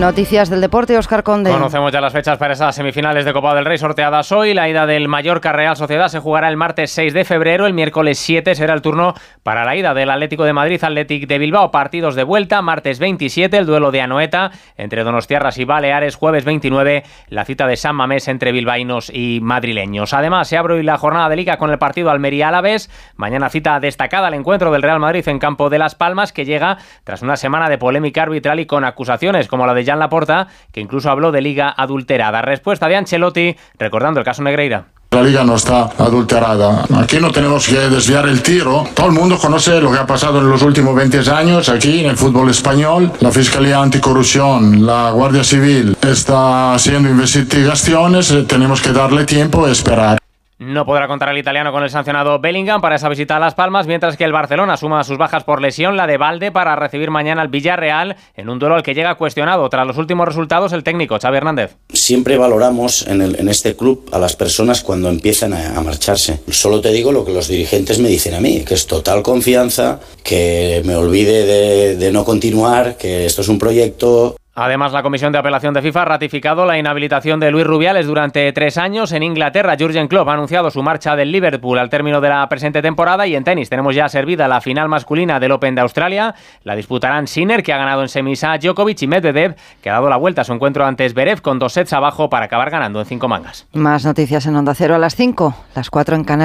Noticias del deporte, Oscar Conde. Conocemos ya las fechas para esas semifinales de Copa del Rey sorteadas hoy. La ida del Mallorca Real Sociedad se jugará el martes 6 de febrero. El miércoles 7 será el turno para la ida del Atlético de Madrid, Atlético de Bilbao. Partidos de vuelta. Martes 27, el duelo de Anoeta entre Donostiarras y Baleares. Jueves 29, la cita de San Mamés entre bilbaínos y madrileños. Además, se abre hoy la jornada de liga con el partido Almería-Alavés. Mañana cita destacada el encuentro del Real Madrid en campo de Las Palmas, que llega tras una semana de polémica arbitral y con acusaciones como la de Jan Laporta, que incluso habló de liga adulterada. Respuesta de Ancelotti, recordando el caso Negreira. La liga no está adulterada. Aquí no tenemos que desviar el tiro. Todo el mundo conoce lo que ha pasado en los últimos 20 años aquí en el fútbol español. La Fiscalía Anticorrupción, la Guardia Civil está haciendo investigaciones. Tenemos que darle tiempo y esperar. No podrá contar el italiano con el sancionado Bellingham para esa visita a Las Palmas, mientras que el Barcelona suma sus bajas por lesión, la de Valde, para recibir mañana al Villarreal en un duelo al que llega cuestionado. Tras los últimos resultados, el técnico Xavi Hernández. Siempre valoramos en, este club a las personas cuando empiezan a, marcharse. Solo te digo lo que los dirigentes me dicen a mí, que es total confianza, que me olvide de, de no continuar, que esto es un proyecto Además, la Comisión de Apelación de FIFA ha ratificado la inhabilitación de Luis Rubiales durante tres años. En Inglaterra, Jurgen Klopp ha anunciado su marcha del Liverpool al término de la presente temporada. Y en tenis tenemos ya servida la final masculina del Open de Australia. La disputarán Sinner, que ha ganado en semis a Djokovic, y Medvedev, que ha dado la vuelta a su encuentro ante Zverev con dos sets abajo para acabar ganando en cinco mangas. Más noticias en Onda Cero a las cinco, las cuatro en Canarias.